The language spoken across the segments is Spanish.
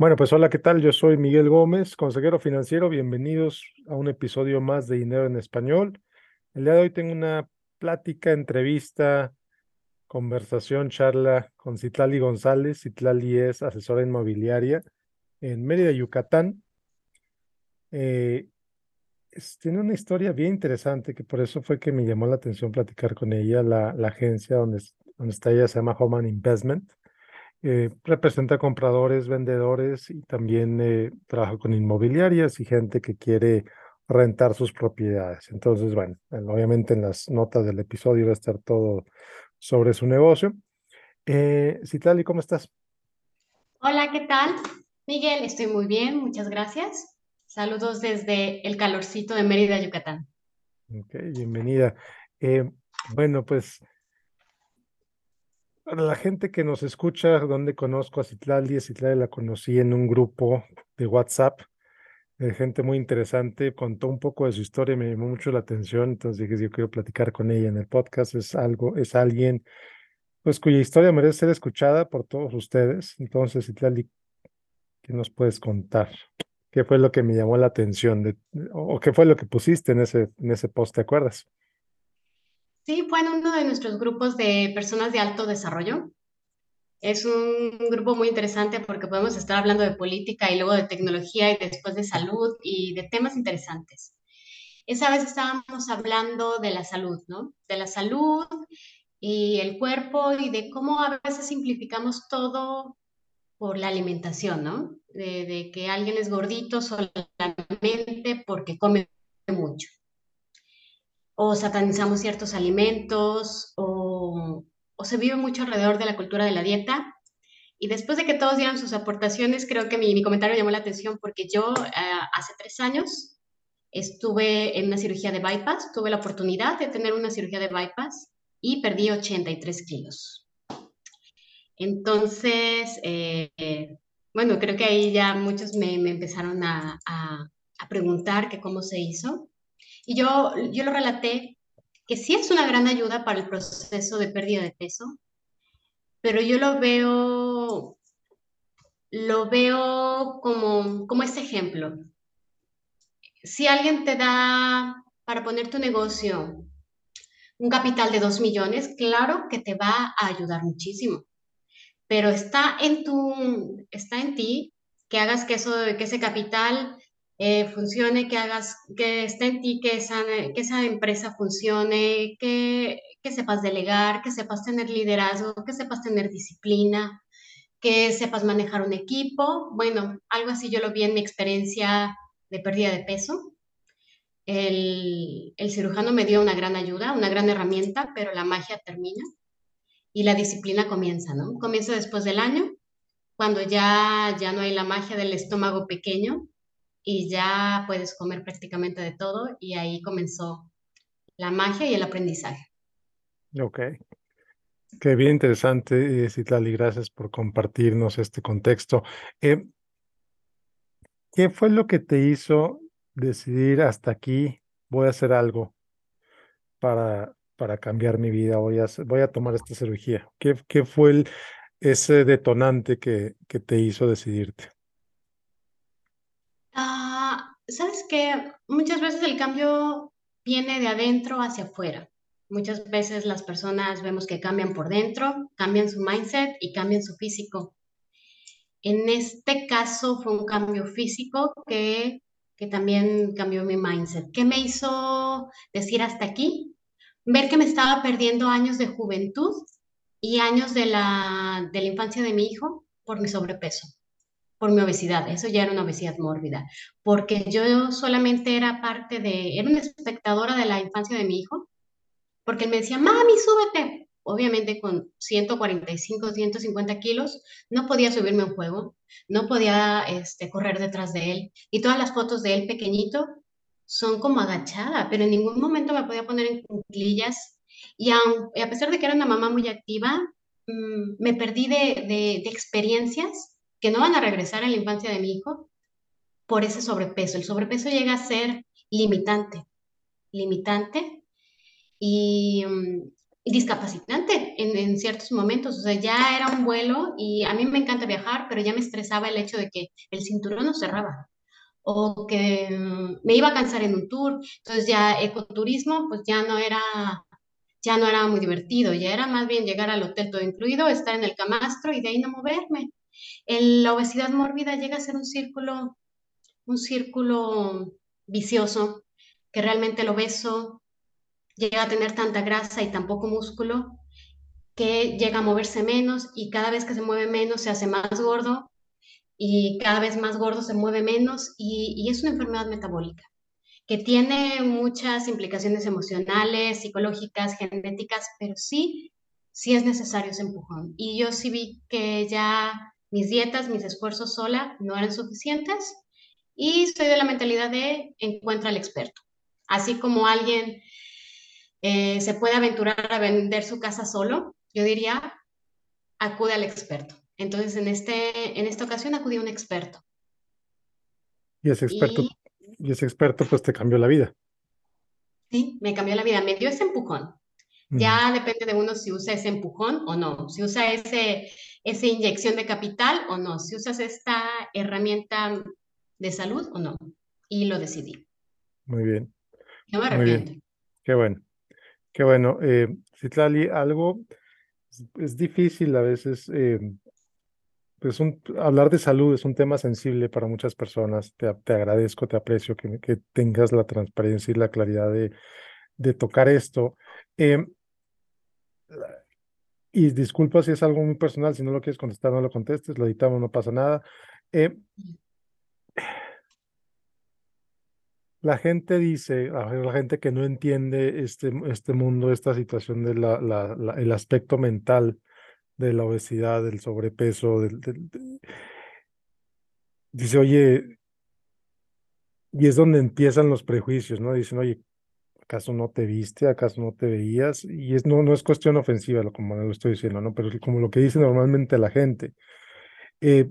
Bueno, pues hola, ¿qué tal? Yo soy Miguel Gómez, consejero financiero. Bienvenidos a un episodio más de Dinero en Español. El día de hoy tengo una plática, entrevista, conversación, charla con Citlali González. Citlali es asesora inmobiliaria en Mérida, Yucatán. Eh, tiene una historia bien interesante que por eso fue que me llamó la atención platicar con ella. La, la agencia donde, donde está ella se llama Homan Investment eh, representa compradores, vendedores y también eh, trabaja con inmobiliarias y gente que quiere rentar sus propiedades. Entonces, bueno, obviamente en las notas del episodio va a estar todo sobre su negocio. Eh, Citali, ¿cómo estás? Hola, ¿qué tal? Miguel, estoy muy bien, muchas gracias. Saludos desde el calorcito de Mérida, Yucatán. Ok, bienvenida. Eh, bueno, pues para la gente que nos escucha, donde conozco a Citlali, Citlali la conocí en un grupo de WhatsApp, de gente muy interesante, contó un poco de su historia, me llamó mucho la atención, entonces dije, yo quiero platicar con ella en el podcast, es algo, es alguien, pues cuya historia merece ser escuchada por todos ustedes. Entonces, Citlali, ¿qué nos puedes contar? ¿Qué fue lo que me llamó la atención? De, o, qué fue lo que pusiste en ese, en ese post, ¿te acuerdas? Sí, fue en uno de nuestros grupos de personas de alto desarrollo. Es un grupo muy interesante porque podemos estar hablando de política y luego de tecnología y después de salud y de temas interesantes. Esa vez estábamos hablando de la salud, ¿no? De la salud y el cuerpo y de cómo a veces simplificamos todo por la alimentación, ¿no? De, de que alguien es gordito solamente porque come mucho o satanizamos ciertos alimentos, o, se vive mucho alrededor de la cultura de la dieta. Y después de que todos dieran sus aportaciones, creo que mi, comentario llamó la atención porque yo eh, hace tres años estuve en una cirugía de bypass, tuve la oportunidad de tener una cirugía de bypass y perdí 83 kilos. Entonces, eh, bueno, creo que ahí ya muchos me, empezaron a, a preguntar que cómo se hizo. Y yo, yo lo relaté que sí es una gran ayuda para el proceso de pérdida de peso, pero yo lo veo, lo veo como, como este ejemplo. Si alguien te da para poner tu negocio un capital de 2 millones, claro que te va a ayudar muchísimo, pero está en, tu, está en ti que hagas que, eso, que ese capital eh, funcione, que hagas, que esté en ti, que esa, que esa empresa funcione, que, que sepas delegar, que sepas tener liderazgo, que sepas tener disciplina, que sepas manejar un equipo. Bueno, algo así yo lo vi en mi experiencia de pérdida de peso. El, el, cirujano me dio una gran ayuda, una gran herramienta, pero la magia termina y la disciplina comienza, ¿no? Comienza después del año, cuando ya, ya no hay la magia del estómago pequeño, y ya puedes comer prácticamente de todo y ahí comenzó la magia y el aprendizaje. Ok. Qué bien interesante, eh, Citlali, gracias por compartirnos este contexto. Eh, ¿Qué fue lo que te hizo decidir hasta aquí voy a hacer algo para, para cambiar mi vida, voy a, voy a tomar esta cirugía? ¿Qué, qué fue el, ese detonante que, que te hizo decidirte? Sabes que muchas veces el cambio viene de adentro hacia afuera. Muchas veces las personas vemos que cambian por dentro, cambian su mindset y cambian su físico. En este caso fue un cambio físico que, que también cambió mi mindset. ¿Qué me hizo decir hasta aquí? Ver que me estaba perdiendo años de juventud y años de la, de la infancia de mi hijo por mi sobrepeso por mi obesidad, eso ya era una obesidad mórbida, porque yo solamente era parte de, era una espectadora de la infancia de mi hijo, porque él me decía, mami, súbete. Obviamente con 145, 150 kilos, no podía subirme a un juego, no podía este, correr detrás de él. Y todas las fotos de él pequeñito son como agachada, pero en ningún momento me podía poner en cuclillas. Y, a pesar de que era una mamá muy activa, mm, me perdí de, de, de experiencias que no van a regresar a la infancia de mi hijo por ese sobrepeso. El sobrepeso llega a ser limitante, limitante. Y, mm, discapacitante en, ciertos momentos. O sea, ya era un vuelo y a mí me encanta viajar, pero ya me estresaba el hecho de que el cinturón no cerraba o que mm, me iba a cansar en un tour. Entonces ya ecoturismo pues ya no era ya no era muy divertido, ya era más bien llegar al hotel todo incluido, estar en el camastro y de ahí no moverme. El, la obesidad mórbida llega a ser un círculo, un círculo vicioso, que realmente el obeso llega a tener tanta grasa y tan poco músculo que llega a moverse menos y cada vez que se mueve menos se hace más gordo y cada vez más gordo se mueve menos y, y es una enfermedad metabólica que tiene muchas implicaciones emocionales, psicológicas, genéticas, pero sí, sí es necesario ese empujón. Y yo sí vi que ya mis dietas, mis esfuerzos sola no eran suficientes y soy de la mentalidad de encuentra al experto. Así como alguien eh, se puede aventurar a vender su casa solo, yo diría, acude al experto. Entonces, en, este, en esta ocasión acudí a un experto. Y ese experto, y, ese experto pues te cambió la vida. Sí, me cambió la vida, me dio ese empujón. Ya depende de uno si usa ese empujón o no, si usa ese, esa inyección de capital o no, si usas esta herramienta de salud o no. Y lo decidí. Muy bien. No me arrepiento. Qué bueno. Qué bueno. Eh, Citlali, algo es, difícil a veces. Eh, pues un, hablar de salud es un tema sensible para muchas personas. Te, te agradezco, te aprecio que, que, tengas la transparencia y la claridad de, de tocar esto. Eh, y disculpa si es algo muy personal, si no lo quieres contestar, no lo contestes, lo editamos, no pasa nada. Eh, la gente dice, la gente que no entiende este, este mundo, esta situación del la, el aspecto mental de la obesidad, del sobrepeso, dice, oye, y es donde empiezan los prejuicios, ¿no? Dicen, oye, ¿acaso no te viste? ¿Acaso no te veías? Y es, no, no es cuestión ofensiva, como lo estoy diciendo, ¿no? Pero como lo que dice normalmente la gente. Eh,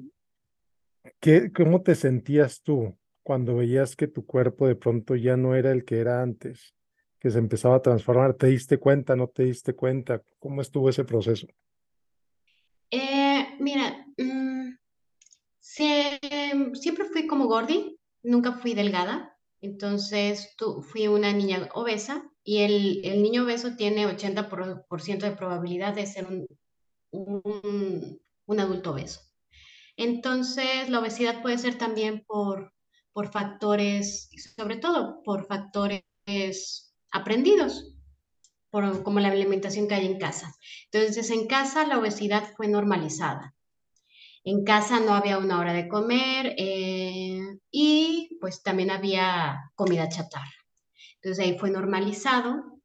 ¿qué, ¿Cómo te sentías tú cuando veías que tu cuerpo de pronto ya no era el que era antes? Que se empezaba a transformar. ¿Te diste cuenta? ¿No te diste cuenta? ¿Cómo estuvo ese proceso? Eh, mira, mm, siempre fui como gordi, nunca fui delgada. Entonces, tú, fui una niña obesa y el, el niño obeso tiene 80% de probabilidad de ser un, un, un, adulto obeso. Entonces, la obesidad puede ser también por, por factores, sobre todo por factores aprendidos, por, como la alimentación que hay en casa. Entonces, en casa la obesidad fue normalizada. En casa no había una hora de comer eh, y pues también había comida chatarra. Entonces ahí fue normalizado.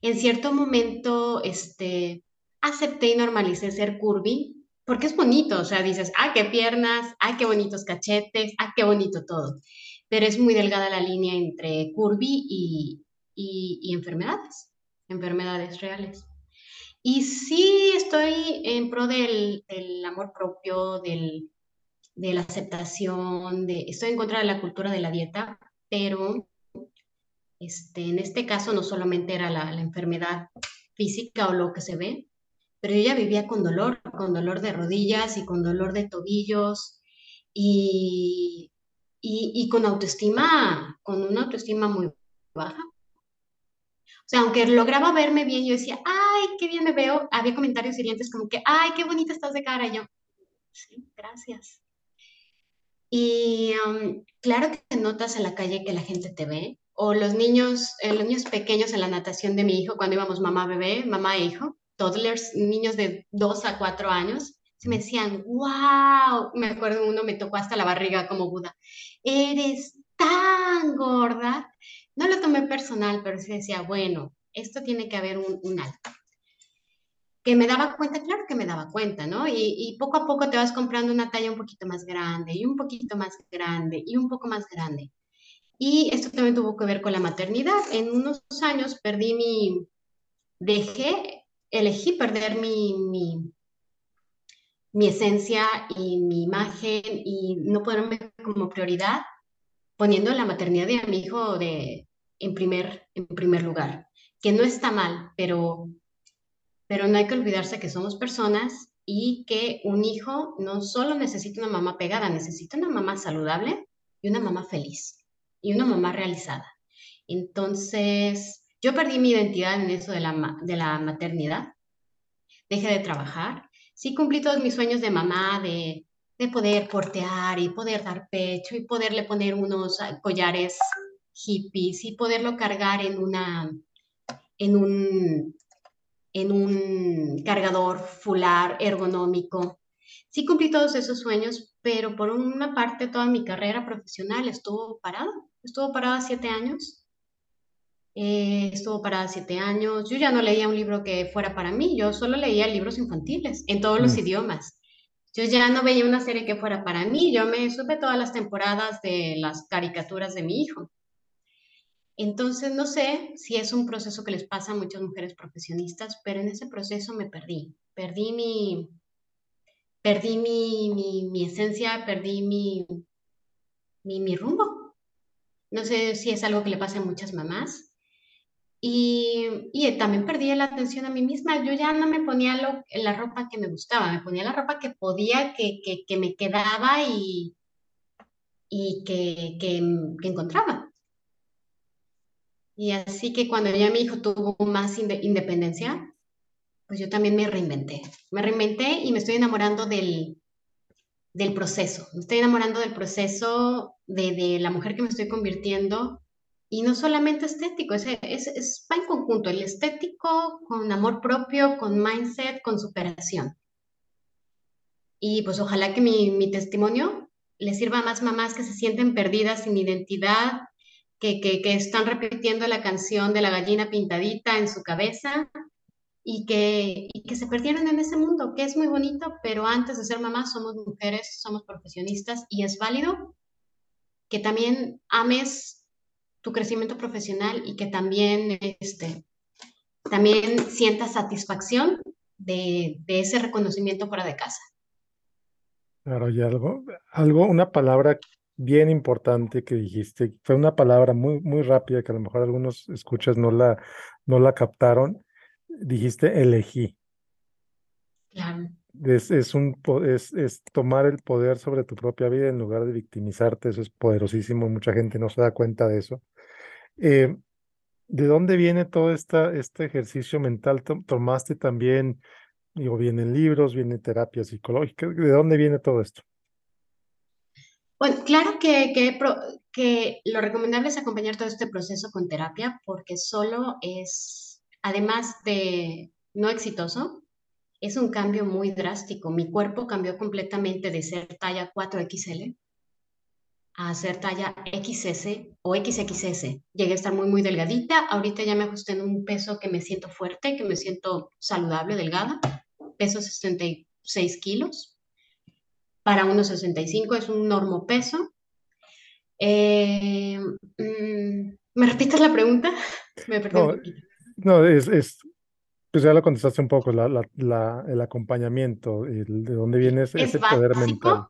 En cierto momento este, acepté y normalicé ser curvy porque es bonito, o sea, dices, ah, qué piernas, ah, qué bonitos cachetes, ah, qué bonito todo. Pero es muy delgada la línea entre curvy y, y enfermedades, enfermedades reales. Y sí estoy en pro del, amor propio, del, de la aceptación, de, estoy en contra de la cultura de la dieta, pero este, en este caso no solamente era la, enfermedad física o lo que se ve, pero yo ya vivía con dolor, con dolor de rodillas y con dolor de tobillos y, y con autoestima, con una autoestima muy baja sea, aunque lograba verme bien, yo decía, ay, qué bien me veo, había comentarios hirientes como que, ay, qué bonita estás de cara. Y yo, sí, gracias. Y um, claro que notas en la calle que la gente te ve, o los niños, eh, los niños pequeños en la natación de mi hijo, cuando íbamos mamá bebé, mamá e hijo, toddlers, niños de 2 a 4 años, se me decían, wow, me acuerdo uno me tocó hasta la barriga como Buda, eres tan gorda no lo tomé personal, pero sí decía, bueno, esto tiene que haber un, alto. Que me daba cuenta, claro que me daba cuenta, ¿no? Y, y, poco a poco te vas comprando una talla un poquito más grande y un poquito más grande y un poco más grande. Y esto también tuvo que ver con la maternidad. En unos años perdí mi, dejé, elegí perder mi, mi, mi esencia y mi imagen y no ponerme como prioridad poniendo la maternidad de mi hijo de, en, primer, en primer lugar, que no está mal, pero pero no hay que olvidarse que somos personas y que un hijo no solo necesita una mamá pegada, necesita una mamá saludable y una mamá feliz y una mamá realizada. Entonces, yo perdí mi identidad en eso de la, de la maternidad, dejé de trabajar, sí cumplí todos mis sueños de mamá, de, de poder portear y poder dar pecho y poderle poner unos collares hippies y poderlo cargar en una en un en un cargador fular ergonómico. Sí cumplí todos esos sueños, pero por una parte toda mi carrera profesional estuvo parada. Estuvo parada siete años. Eh, estuvo parada siete años. Yo ya no leía un libro que fuera para mí, yo solo leía libros infantiles en todos los mm. idiomas. Yo ya no veía una serie que fuera para mí, yo me supe todas las temporadas de las caricaturas de mi hijo. Entonces, no sé si es un proceso que les pasa a muchas mujeres profesionistas, pero en ese proceso me perdí. Perdí mi, perdí mi, mi, esencia, perdí mi, mi, mi, rumbo. No sé si es algo que le pasa a muchas mamás. Y, y, también perdí la atención a mí misma. Yo ya no me ponía lo, la ropa que me gustaba, me ponía la ropa que podía, que, que, que me quedaba y, y que, que encontraba. Y así que cuando ya mi hijo tuvo más independencia, pues yo también me reinventé. Me reinventé y me estoy enamorando del, del proceso. Me estoy enamorando del proceso de, de, la mujer que me estoy convirtiendo. Y no solamente estético, es, es, es, va en conjunto, el estético con amor propio, con mindset, con superación. Y pues ojalá que mi, mi testimonio le sirva a más mamás que se sienten perdidas, sin identidad, que, están repitiendo la canción de la gallina pintadita en su cabeza y que, que se perdieron en ese mundo, que es muy bonito, pero antes de ser mamás somos mujeres, somos profesionistas y es válido que también ames tu crecimiento profesional y que también, este, también sientas satisfacción de, de ese reconocimiento fuera de casa. Claro, y algo, algo, una palabra bien importante que dijiste. Fue una palabra muy, muy rápida que a lo mejor algunos escuchas no la, no la captaron. Dijiste elegí. Claro. Es, es, un, es, es tomar el poder sobre tu propia vida en lugar de victimizarte. Eso es poderosísimo. Mucha gente no se da cuenta de eso. Eh, ¿De dónde viene todo esta, este ejercicio mental? ¿Tomaste también, digo, vienen libros, viene terapia psicológica? ¿De dónde viene todo esto? Bueno, claro que, que, lo recomendable es acompañar todo este proceso con terapia porque solo es, además de no exitoso, es un cambio muy drástico. Mi cuerpo cambió completamente de ser talla 4XL a ser talla XS o XXS. Llegué a estar muy, muy delgadita. Ahorita ya me ajusté en un peso que me siento fuerte, que me siento saludable, delgada. Peso 66 kilos para unos 65 es un normo peso. Eh, mm, ¿Me repites la pregunta? Me no, no, es, es, pues ya lo contestaste un poco, la, la, el acompañamiento, de dónde viene ese, poder mental.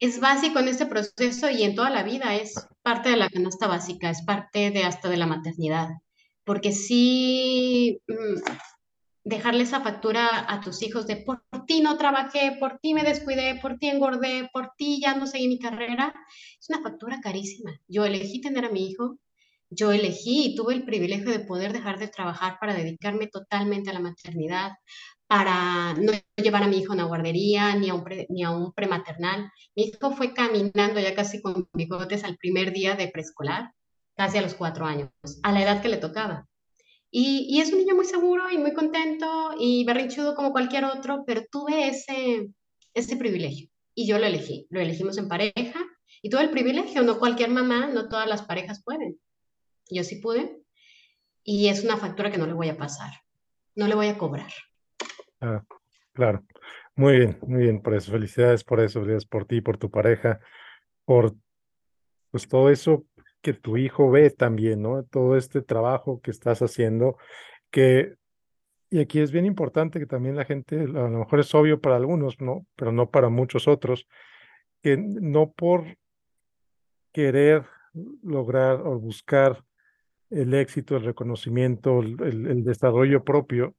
Es básico en este proceso y en toda la vida, es parte de la canasta básica, es parte de hasta de la maternidad, porque sí, mm, dejarle esa factura a tus hijos de por ti no trabajé, por ti me descuidé, por ti engordé, por ti ya no seguí mi carrera, es una factura carísima. Yo elegí tener a mi hijo, yo elegí y tuve el privilegio de poder dejar de trabajar para dedicarme totalmente a la maternidad, para no llevar a mi hijo a una guardería ni a un, ni a un prematernal. Mi hijo fue caminando ya casi con bigotes al primer día de preescolar, casi a los cuatro años, a la edad que le tocaba. Y, es un niño muy seguro y muy contento y berrinchudo como cualquier otro, pero tuve ese, ese privilegio y yo lo elegí. Lo elegimos en pareja y tuve el privilegio. No cualquier mamá, no todas las parejas pueden. Yo sí pude y es una factura que no le voy a pasar, no le voy a cobrar. Ah, claro. Muy bien, muy bien, por eso. Felicidades por eso, felicidades por ti, por tu pareja, por pues todo eso que tu hijo ve también, ¿no? Todo este trabajo que estás haciendo, que, y aquí es bien importante que también la gente, a lo mejor es obvio para algunos, ¿no? Pero no para muchos otros, que no por querer lograr o buscar el éxito, el reconocimiento, el, el desarrollo propio,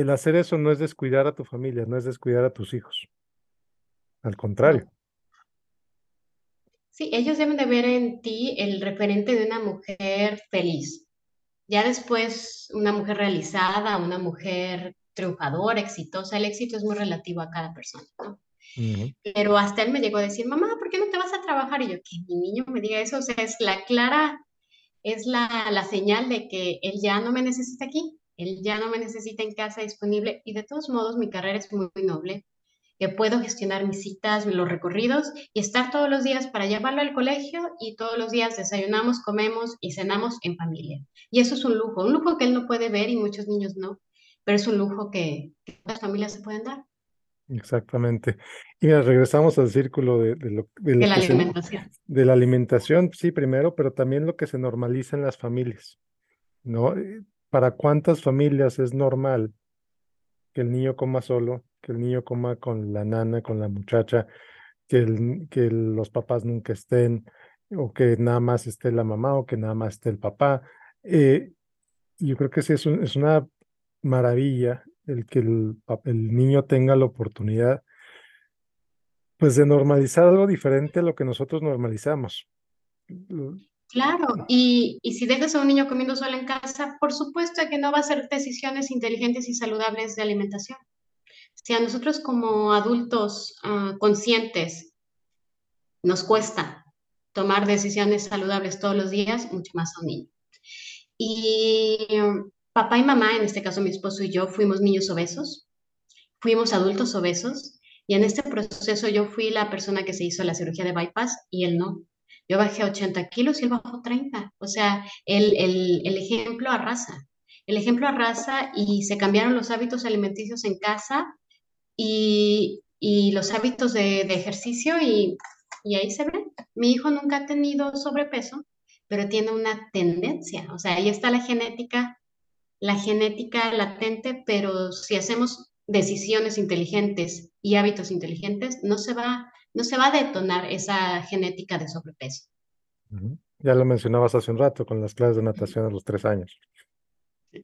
el hacer eso no es descuidar a tu familia, no es descuidar a tus hijos. Al contrario. Sí, ellos deben de ver en ti el referente de una mujer feliz. Ya después, una mujer realizada, una mujer triunfadora, exitosa. El éxito es muy relativo a cada persona, ¿no? Pero hasta él me llegó a decir, mamá, ¿por qué no te vas a trabajar? Y yo, que mi niño me diga eso, o sea, es la clara, es la, la señal de que él ya no me necesita aquí, él ya no me necesita en casa disponible y de todos modos mi carrera es muy, muy noble que puedo gestionar mis citas, los recorridos y estar todos los días para llevarlo al colegio y todos los días desayunamos, comemos y cenamos en familia. Y eso es un lujo, un lujo que él no puede ver y muchos niños no, pero es un lujo que, las familias se pueden dar. Exactamente. Y regresamos al círculo de, lo, de, la alimentación. de la alimentación, sí, primero, pero también lo que se normaliza en las familias, ¿no? ¿Para cuántas familias es normal que el niño coma solo, que el niño coma con la nana, con la muchacha, que, los papás nunca estén, o que nada más esté la mamá, o que nada más esté el papá. Eh, yo creo que sí es, es una maravilla el que el, el, niño tenga la oportunidad, pues, de normalizar algo diferente a lo que nosotros normalizamos. Claro, y, si dejas a un niño comiendo solo en casa, por supuesto que no va a hacer decisiones inteligentes y saludables de alimentación. Si a nosotros como adultos ah, conscientes nos cuesta tomar decisiones saludables todos los días, mucho más a un niño. Y um, papá y mamá, en este caso mi esposo y yo, fuimos niños obesos, fuimos adultos obesos, y en este proceso yo fui la persona que se hizo la cirugía de bypass y él no. Yo bajé 80 kilos y él bajó 30. O sea, el, el, el ejemplo arrasa. El ejemplo arrasa y se cambiaron los hábitos alimenticios en casa y, y los hábitos de, de ejercicio y, y, ahí se ve. Mi hijo nunca ha tenido sobrepeso, pero tiene una tendencia. O sea, ahí está la genética, la genética latente, pero si hacemos decisiones inteligentes y hábitos inteligentes, no se va no se va a detonar esa genética de sobrepeso. Ya lo mencionabas hace un rato con las clases de natación a los tres años. Sí,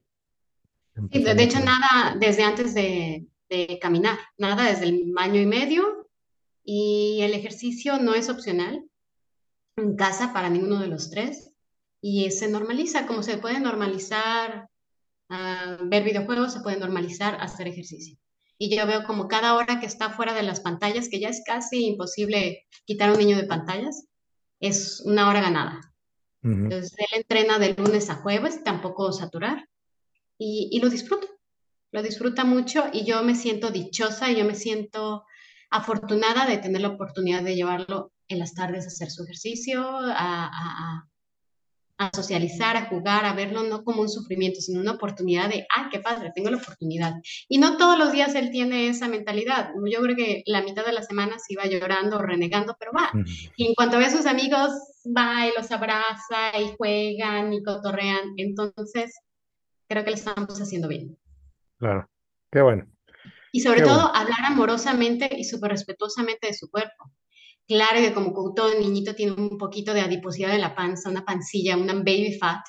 de, hecho, nada desde antes de, caminar, nada desde el año y medio. Y el ejercicio no es opcional en casa para ninguno de los tres. Y se normaliza, como se puede normalizar ah, ver videojuegos, se puede normalizar hacer ejercicio y yo veo como cada hora que está fuera de las pantallas, que ya es casi imposible quitar a un niño de pantallas, es una hora ganada. Entonces él entrena de lunes a jueves, tampoco saturar, y, y, lo disfruta, lo disfruta mucho y yo me siento dichosa y yo me siento afortunada de tener la oportunidad de llevarlo en las tardes a hacer su ejercicio, a, a socializar, a jugar, a verlo no como un sufrimiento, sino una oportunidad de, ah, qué padre, tengo la oportunidad. Y no todos los días él tiene esa mentalidad. Yo creo que la mitad de la semana se iba llorando o renegando, pero va. Y en cuanto ve a sus amigos, va y los abraza y juegan y cotorrean. Entonces, creo que le estamos haciendo bien. Claro, qué bueno. Y sobre todo, hablar amorosamente y súper respetuosamente de su cuerpo. Claro que como todo niñito tiene un poquito de adiposidad en la panza, una pancilla, una baby fat,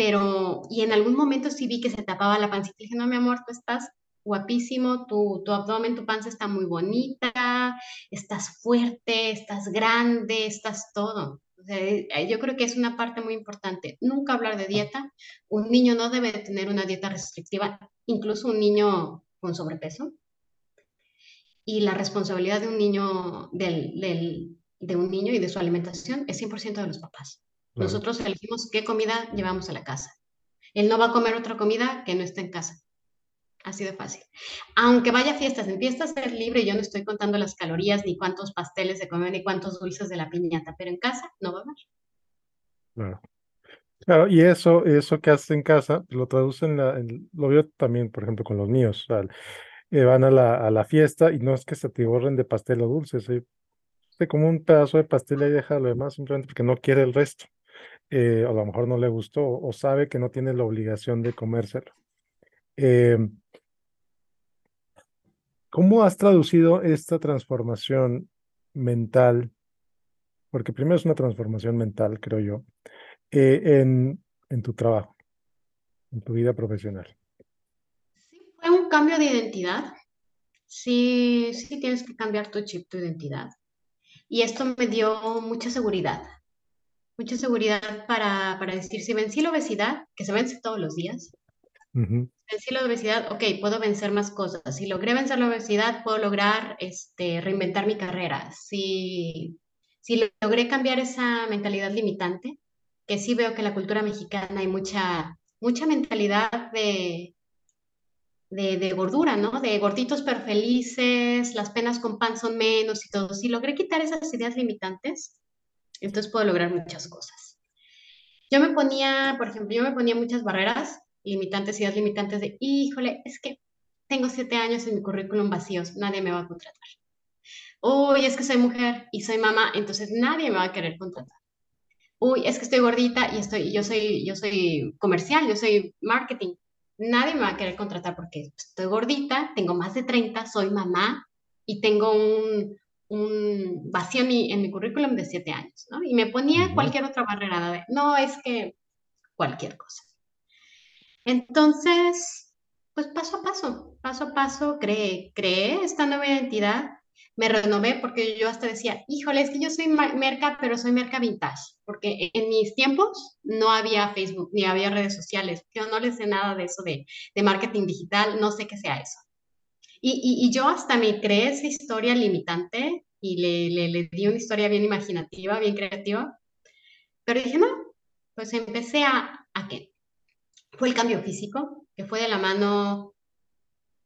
pero, y en algún momento sí vi que se tapaba la pancita y dije, no, mi amor, tú estás guapísimo, tu, abdomen, tu panza está muy bonita, estás fuerte, estás grande, estás todo. Eh, yo creo que es una parte muy importante. Nunca hablar de dieta. Un niño no debe tener una dieta restrictiva, incluso un niño con sobrepeso y la responsabilidad de un niño, del, del, de un niño y de su alimentación es 100% de los papás. Nosotros elegimos qué comida llevamos a la casa. Él no va a comer otra comida que no esté en casa. Así de fácil. Aunque vaya a fiestas, en fiestas es libre, yo no estoy contando las calorías, ni cuántos pasteles de comer, ni cuántos dulces de la piñata, pero en casa no va a haber. Claro. Claro, y eso, eso que haces en casa, lo traducen, lo veo también, por ejemplo, con los míos. O sea, van a la, a la fiesta y no es que se te borren de pastel o dulces, se como un pedazo de pastel y deja lo demás simplemente porque no quiere el resto. Eh, o a lo mejor no le gustó o sabe que no tiene la obligación de comérselo. Eh, ¿Cómo has traducido esta transformación mental? Porque primero es una transformación mental, creo yo, eh, en, en tu trabajo, en tu vida profesional cambio de identidad. Sí, sí tienes que cambiar tu chip, tu identidad. Y esto me dio mucha seguridad. Mucha seguridad para, para decir, si vencí la obesidad, que se vence todos los días, vencí la obesidad, ok, puedo vencer más cosas. Si logré vencer la obesidad, puedo lograr este, reinventar mi carrera. Si, si logré cambiar esa mentalidad limitante, que sí veo que en la cultura mexicana hay mucha, mucha mentalidad de, de, gordura, ¿no? De gorditos pero felices, las penas con pan son menos y todo. Si logré quitar esas ideas limitantes, entonces puedo lograr muchas cosas. Yo me ponía, por ejemplo, yo me ponía muchas barreras limitantes, ideas limitantes de, híjole, es que tengo siete años en mi currículum vacíos, nadie me va a contratar. Uy, es que soy mujer y soy mamá, entonces nadie me va a querer contratar. Uy, es que estoy gordita y estoy, yo soy, yo soy comercial, yo soy marketing, nadie me va a querer contratar porque estoy gordita, tengo más de 30, soy mamá y tengo un, un vacío en mi, en mi, currículum de 7 años, ¿no? Y me ponía cualquier otra barrera de, no, es que cualquier cosa. Entonces, pues paso a paso, paso a paso, creé, creé esta nueva identidad me renové porque yo hasta decía, híjole, es que yo soy merca, pero soy merca vintage, porque en mis tiempos no había Facebook ni había redes sociales. Yo no le sé nada de eso de, de marketing digital, no sé qué sea eso. Y, y, yo hasta me creé esa historia limitante y le, le, le, di una historia bien imaginativa, bien creativa. Pero dije, no, pues empecé a, ¿a qué? Fue el cambio físico, que fue de la mano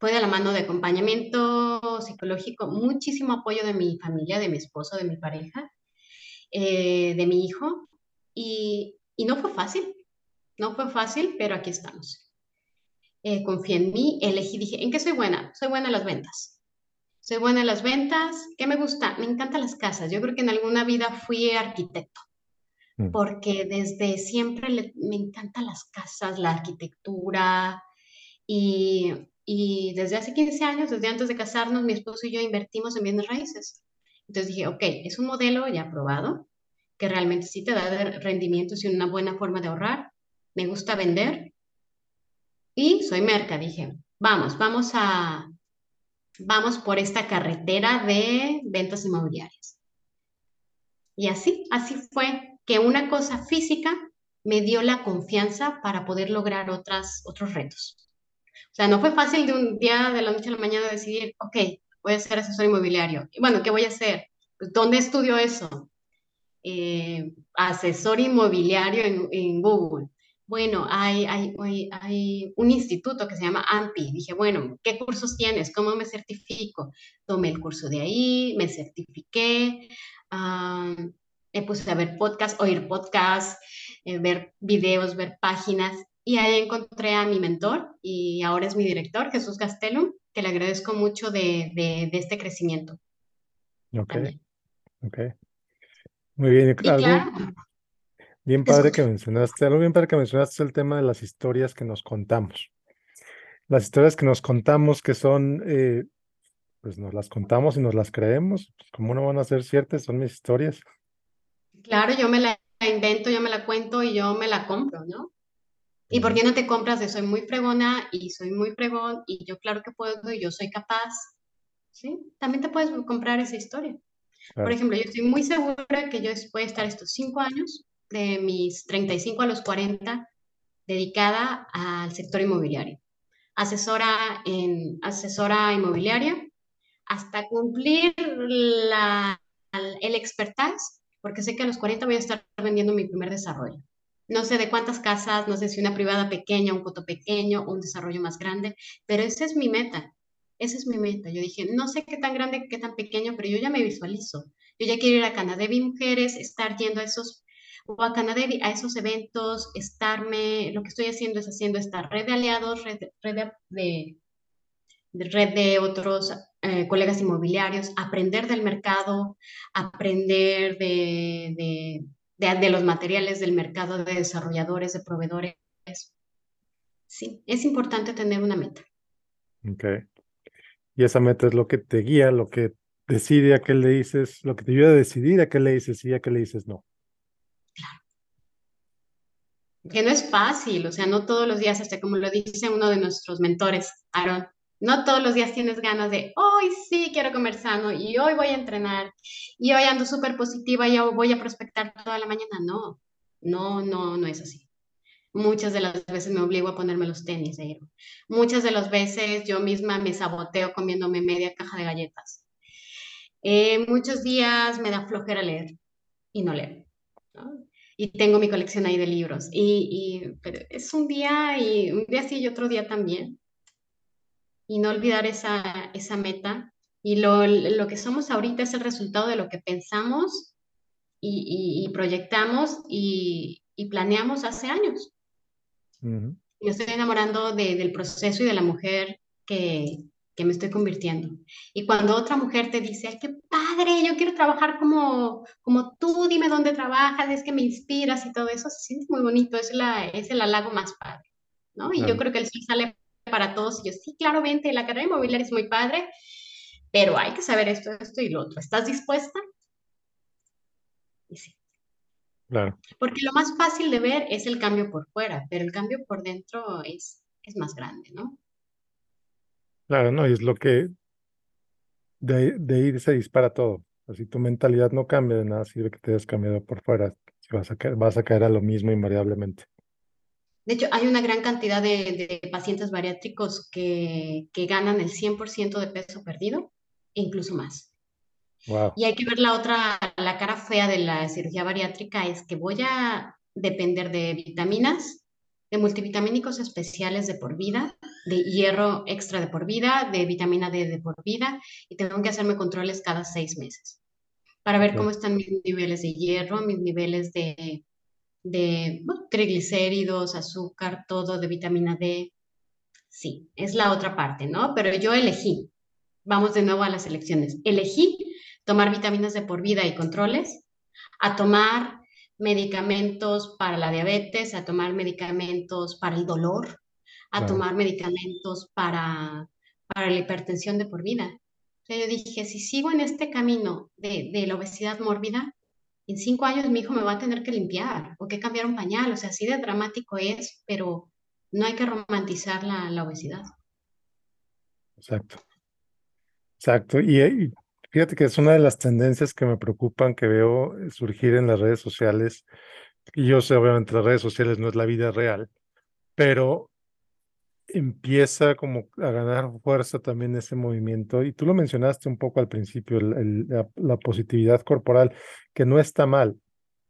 fue de la mano de acompañamiento psicológico, muchísimo apoyo de mi familia, de mi esposo, de mi pareja, eh, de mi hijo, y, y, no fue fácil, no fue fácil, pero aquí estamos. Eh, confié en mí, elegí, dije, ¿en qué soy buena? Soy buena en las ventas. Soy buena en las ventas. ¿Qué me gusta? Me encantan las casas. Yo creo que en alguna vida fui arquitecto, mm. porque desde siempre me encantan las casas, la arquitectura, y y desde hace 15 años, desde antes de casarnos, mi esposo y yo invertimos en bienes raíces. Entonces dije, ok, es un modelo ya probado, que realmente sí te da rendimientos y una buena forma de ahorrar. Me gusta vender. Y soy merca, dije, vamos, vamos a, vamos por esta carretera de ventas inmobiliarias. Y así, así fue que una cosa física me dio la confianza para poder lograr otras, otros retos. O sea, no fue fácil de un día de la noche a la mañana decidir, ok, voy a ser asesor inmobiliario. Bueno, ¿qué voy a hacer? Pues, ¿Dónde estudio eso? Eh, asesor inmobiliario en, Google. Bueno, hay, hay, hay, un instituto que se llama AMPI. Dije, bueno, ¿qué cursos tienes? ¿Cómo me certifico? Tomé el curso de ahí, me certifiqué, me puse a ver podcasts, oír podcasts, eh, ver videos, ver páginas y ahí encontré a mi mentor y ahora es mi director, Jesús Gastelum, que le agradezco mucho de, de, este crecimiento. Ok, ok. Muy bien. bien padre que mencionaste, algo bien padre que mencionaste el tema de las historias que nos contamos. Las historias que nos contamos que son, eh, pues nos las contamos y nos las creemos. Pues, ¿Cómo no van a ser ciertas? Son mis historias. Claro, yo me la invento, yo me la cuento y yo me la compro, ¿no? ¿Y por qué no te compras de soy muy fregona y soy muy fregón y yo claro que puedo y yo soy capaz? ¿Sí? También te puedes comprar esa historia. Por ejemplo, yo estoy muy segura que yo voy a estar estos cinco años, de mis 35 a los 40, dedicada al sector inmobiliario. Asesora, en, asesora inmobiliaria hasta cumplir la, el expertise, porque sé que a los 40 voy a estar vendiendo mi primer desarrollo no sé de cuántas casas, no sé si una privada pequeña, un coto pequeño, un desarrollo más grande, pero esa es mi meta. Esa es mi meta. Yo dije, no sé qué tan grande, qué tan pequeño, pero yo ya me visualizo. Yo ya quiero ir a Canadevi Mujeres, estar yendo a esos, o a Canadevi, a esos eventos, estarme, lo que estoy haciendo es haciendo esta red de aliados, red de, red de, otros eh, colegas inmobiliarios, aprender del mercado, aprender de de, los materiales del mercado, de desarrolladores, de proveedores. Sí, es importante tener una meta. Ok. Y esa meta es lo que te guía, lo que decide a qué le dices, lo que te ayuda a decidir a qué le dices sí, a qué le dices no. Claro. Que no es fácil, o sea, no todos los días, hasta como lo dice uno de nuestros mentores, Aaron, No todos los días tienes ganas de, hoy sí quiero comer sano y hoy voy a entrenar y hoy ando súper positiva y voy a prospectar toda la mañana. No, no, no, no es así. Muchas de las veces me obligo a ponerme los tenis de Muchas de las veces yo misma me saboteo comiéndome media caja de galletas. Eh, muchos días me da flojera leer y no leo. Y tengo mi colección ahí de libros. Y, y pero es un día y un día sí y otro día también y no olvidar esa, esa meta. Y lo, lo, que somos ahorita es el resultado de lo que pensamos y, y, proyectamos y, y, planeamos hace años. Me estoy enamorando de, del proceso y de la mujer que, que, me estoy convirtiendo. Y cuando otra mujer te dice, ay, qué padre, yo quiero trabajar como, como tú, dime dónde trabajas, es que me inspiras y todo eso, se siente muy bonito, es, la, es el halago más padre. ¿no? Y yo creo que el sol sale para todos. Y yo, sí, claramente, la carrera inmobiliaria es muy padre, pero hay que saber esto, esto y lo otro. ¿Estás dispuesta? Y sí. Claro. Porque lo más fácil de ver es el cambio por fuera, pero el cambio por dentro es, es más grande, ¿no? Claro, no, y es lo que de, de ir se dispara todo. Si tu mentalidad no cambia, de nada sirve que te hayas cambiado por fuera. Vas a, caer, vas a caer a lo mismo invariablemente. De hecho, hay una gran cantidad de, pacientes bariátricos que, que, ganan el 100% de peso perdido e incluso más. Wow. Y hay que ver la otra, la cara fea de la cirugía bariátrica es que voy a depender de vitaminas, de multivitamínicos especiales de por vida, de hierro extra de por vida, de vitamina D de por vida, y tengo que hacerme controles cada seis meses para ver okay. cómo están mis niveles de hierro, mis niveles de de triglicéridos, azúcar, todo de vitamina D. Sí, es la otra parte, ¿no? Pero yo elegí, vamos de nuevo a las elecciones, elegí tomar vitaminas de por vida y controles, a tomar medicamentos para la diabetes, a tomar medicamentos para el dolor, a claro. tomar medicamentos para, para la hipertensión de por vida. O sea, yo dije, si sigo en este camino de, de la obesidad mórbida, en cinco años mi hijo me va a tener que limpiar o que cambiar un pañal, o sea, así de dramático es, pero no hay que romantizar la, la obesidad. Exacto. Exacto. Y, y, fíjate que es una de las tendencias que me preocupan, que veo surgir en las redes sociales. Y yo sé, obviamente, las redes sociales no es la vida real, pero empieza como a ganar fuerza también ese movimiento. Y tú lo mencionaste un poco al principio, el, la, positividad corporal, que no está mal,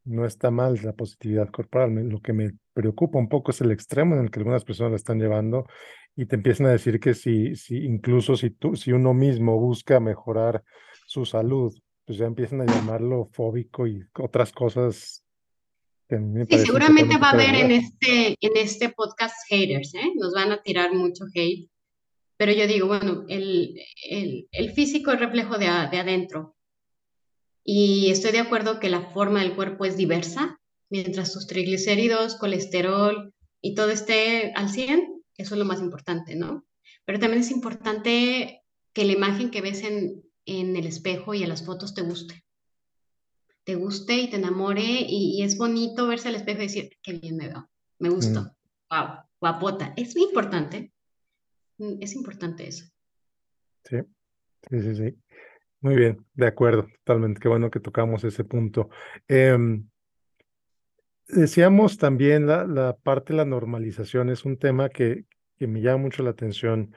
no está mal la positividad corporal. Lo que me preocupa un poco es el extremo en el que algunas personas la están llevando y te empiezan a decir que si, si incluso si, tú, si uno mismo busca mejorar su salud, pues ya empiezan a llamarlo fóbico y otras cosas Sí, seguramente va a haber en este, en este podcast haters, ¿eh? Nos van a tirar mucho hate. Pero yo digo, bueno, el, el, el físico es reflejo de, de adentro. Y estoy de acuerdo que la forma del cuerpo es diversa. Mientras tus triglicéridos, colesterol y todo esté al 100, eso es lo más importante, ¿no? Pero también es importante que la imagen que ves en, en el espejo y en las fotos te guste te guste y te enamore y, y, es bonito verse al espejo y decir, qué bien me veo, me gustó, mm. wow, guapota. Es muy importante, mm, es importante eso. Sí, sí, sí, sí. Muy bien, de acuerdo, totalmente. Qué bueno que tocamos ese punto. Eh, decíamos también la, la, parte de la normalización, es un tema que, que me llama mucho la atención.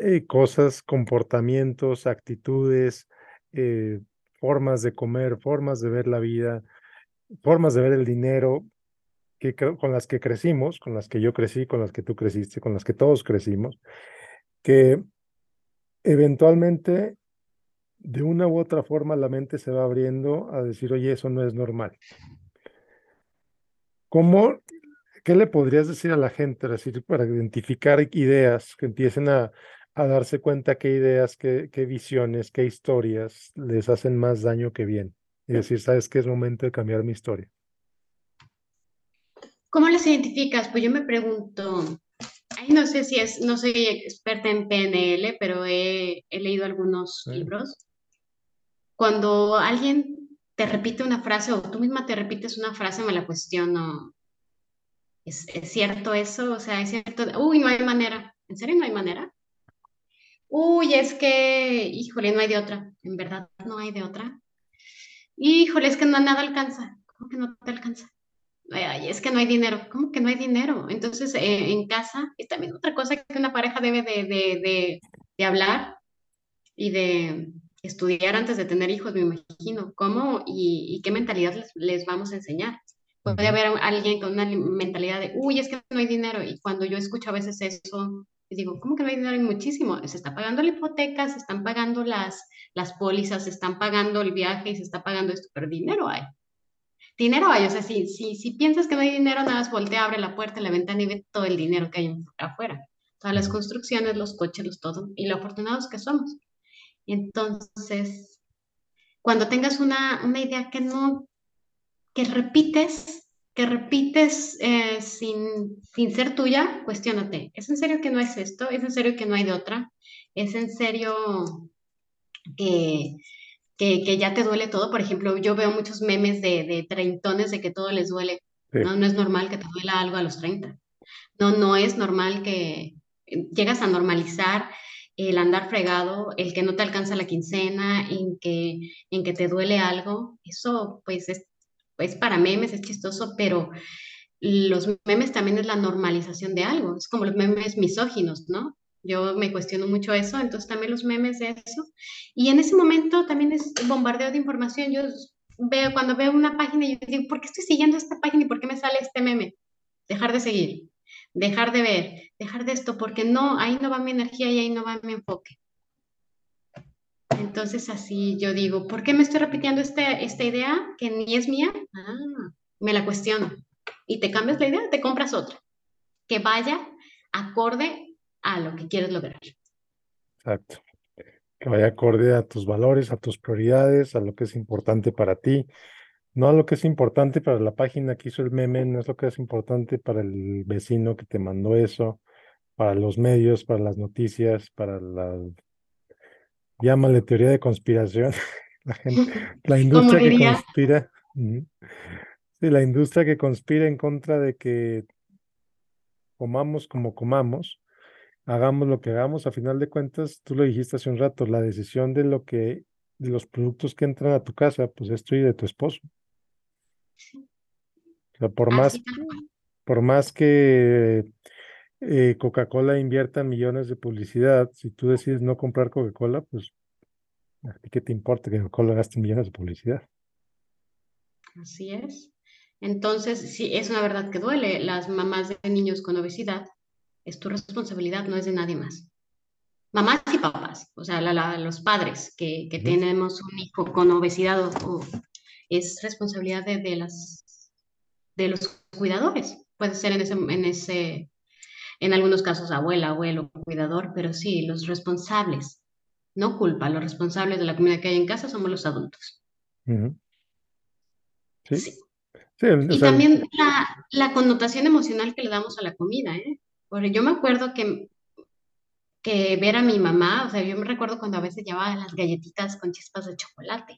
Eh, cosas, comportamientos, actitudes, eh, formas de comer, formas de ver la vida, formas de ver el dinero, que, con las que crecimos, con las que yo crecí, con las que tú creciste, con las que todos crecimos, que eventualmente de una u otra forma la mente se va abriendo a decir, oye, eso no es normal. ¿Cómo, qué le podrías decir a la gente decir, para identificar ideas que empiecen a, a darse cuenta qué ideas, qué, qué, visiones, qué historias les hacen más daño que bien. Y decir, ¿sabes qué es momento de cambiar mi historia? ¿Cómo las identificas? Pues yo me pregunto, ay, no sé si es, no soy experta en PNL, pero he, he leído algunos sí. libros. Cuando alguien te repite una frase o tú misma te repites una frase, me la cuestiono. ¿Es, es cierto eso? O sea, es cierto, uy, no hay manera. ¿En serio no hay manera? Uy, es que, híjole, no hay de otra. En verdad, no hay de otra. Híjole, es que no, nada alcanza. ¿Cómo que no te alcanza? Ay, es que no hay dinero. ¿Cómo que no hay dinero? Entonces, eh, en casa, es también otra cosa que una pareja debe de, de, de, de hablar y de estudiar antes de tener hijos, me imagino. ¿Cómo y, y qué mentalidad les, les, vamos a enseñar? Puede haber alguien con una mentalidad de, uy, es que no hay dinero. Y cuando yo escucho a veces eso, digo, ¿cómo que no hay dinero? Muchísimo. Se está pagando la hipoteca, se están pagando las, las pólizas, se están pagando el viaje y se está pagando esto, pero dinero hay. Dinero hay, o sea, si, si, si piensas que no hay dinero, nada más voltea, abre la puerta, la ventana y ve todo el dinero que hay afuera. Todas las construcciones, los coches, los todo, y lo afortunados que somos. Entonces, cuando tengas una, una idea que no, que repites, que repites eh, sin, sin ser tuya, cuestiónate. ¿Es en serio que no es esto? ¿Es en serio que no hay de otra? ¿Es en serio que, que, que ya te duele todo? Por ejemplo, yo veo muchos memes de, de treintones de que todo les duele. Sí. No, no es normal que te duela algo a los 30. No, no es normal que llegas a normalizar el andar fregado, el que no te alcanza la quincena, en que, en que te duele algo, eso pues es pues para memes, es chistoso, pero los memes también es la normalización de algo, es como los memes misóginos, ¿no? Yo me cuestiono mucho eso, entonces también los memes de eso. Y en ese momento también es bombardeo de información. Yo veo, cuando veo una página, yo digo, ¿por qué estoy siguiendo esta página y por qué me sale este meme? Dejar de seguir, dejar de ver, dejar de esto, porque no, ahí no va mi energía y ahí no va mi enfoque. Entonces así yo digo, ¿por qué me estoy repitiendo este, esta idea que ni es mía? Ah, me la cuestiono. Y te cambias la idea, te compras otra, que vaya acorde a lo que quieres lograr. Exacto. Que vaya acorde a tus valores, a tus prioridades, a lo que es importante para ti. No a lo que es importante para la página que hizo el meme, no es lo que es importante para el vecino que te mandó eso, para los medios, para las noticias, para la llámale teoría de conspiración, la, gente, la industria que conspira. Sí, la industria que conspira en contra de que comamos como comamos, hagamos lo que hagamos, a final de cuentas, tú lo dijiste hace un rato, la decisión de lo que, de los productos que entran a tu casa, pues es tuyo y de tu esposo. O sea, por más, por más que eh, Coca-Cola invierta millones de publicidad, si tú decides no comprar Coca-Cola, pues ¿a ti qué te importa que Coca-Cola gaste millones de publicidad? Así es. Entonces, sí, es una verdad que duele. Las mamás de niños con obesidad es tu responsabilidad, no es de nadie más. Mamás y papás, o sea, la, la, los padres que, que uh -huh. tenemos un hijo con obesidad o, o es responsabilidad de, de, las, de los cuidadores. Puede ser en ese, en ese en algunos casos abuela, abuelo, cuidador, pero sí, los responsables, no culpa, los responsables de la comida que hay en casa somos los adultos. Uh -huh. Sí. sí. sí y sea, también la, la, connotación emocional que le damos a la comida, ¿eh? Porque yo me acuerdo que, que ver a mi mamá, o sea, yo me recuerdo cuando a veces llevaba las galletitas con chispas de chocolate.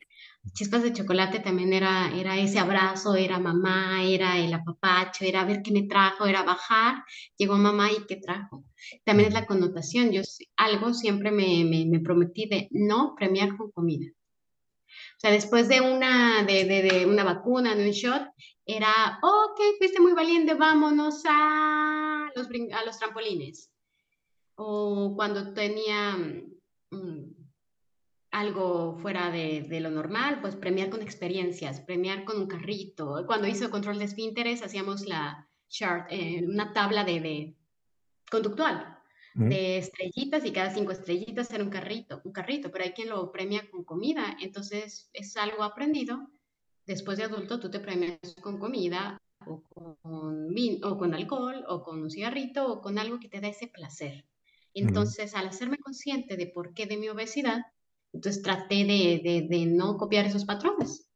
Chispas de chocolate también era, era ese abrazo, era mamá, era el apapacho, era ver qué me trajo, era bajar, llegó mamá y qué trajo. También es la connotación, yo algo siempre me, me, me prometí de no premiar con comida. O sea, después de una, de, de, una vacuna, de un shot, era, ok, fuiste muy valiente, vámonos a los, a los trampolines. O cuando tenía... Mmm, algo fuera de, de, lo normal, pues premiar con experiencias, premiar con un carrito. Cuando hice control de esfínteres, hacíamos la chart, eh, una tabla de, de conductual, uh -huh. de estrellitas y cada cinco estrellitas era un carrito, un carrito, pero hay quien lo premia con comida, entonces es algo aprendido. Después de adulto, tú te premias con comida o con, o con alcohol o con un cigarrito o con algo que te da ese placer. Entonces, uh -huh. al hacerme consciente de por qué de mi obesidad, entonces traté de, de, de no copiar esos patrones.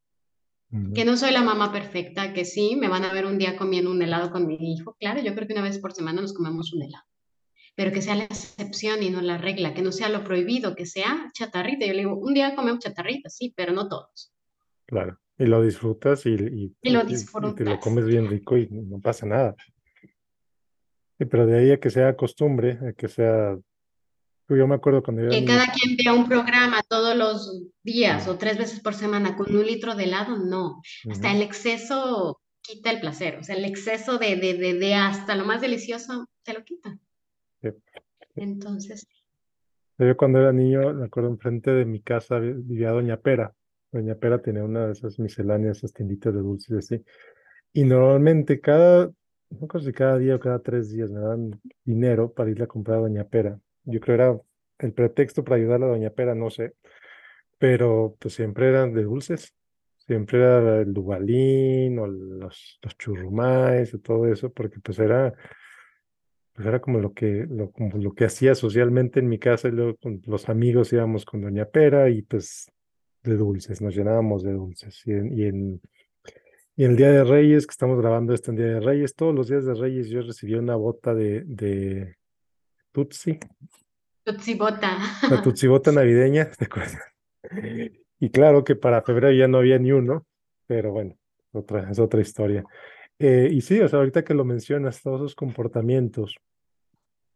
Uh -huh. Que no soy la mamá perfecta, que sí, me van a ver un día comiendo un helado con mi hijo. Claro, yo creo que una vez por semana nos comemos un helado. Pero que sea la excepción y no la regla, que no sea lo prohibido, que sea chatarrita. Yo le digo, un día comemos chatarrita, sí, pero no todos. Claro, y lo disfrutas y, y, y lo disfrutas. Y te lo comes bien rico y no pasa nada. Sí, pero de ahí a que sea costumbre, a que sea Yo me acuerdo cuando era Que niño. cada quien vea un programa todos los días o tres veces por semana con un litro de helado, no. Hasta el exceso quita el placer, o sea, el exceso de, de, de, de hasta lo más delicioso te lo quita. Sí. Entonces, Yo cuando era niño, me acuerdo enfrente de mi casa vi- vivía Doña Pera. Doña Pera tenía una de esas misceláneas, esas tienditas de dulces y así. Y normalmente cada, no sé si cada día o cada tres días me daban dinero para irle a comprar a Doña Pera. Yo creo era el pretexto para ayudarle a Doña Pera, no sé. Pero pues siempre eran de dulces. Siempre era el Dubalín o los, los churrumais y todo eso, porque pues era, pues era como lo que, lo, como lo que hacía socialmente en mi casa y luego los amigos íbamos con Doña Pera y pues de dulces, nos llenábamos de dulces. Y en, y en el Día de Reyes, que estamos grabando esto en Día de Reyes, todos los días de Reyes yo recibía una bota de, de Tutsi, Tutsi Bota. la Tutsi bota navideña, ¿te acuerdas? Y claro que para febrero ya no había ni uno, pero bueno, otra, es otra historia. Eh, y sí, o sea, ahorita que lo mencionas, todos esos comportamientos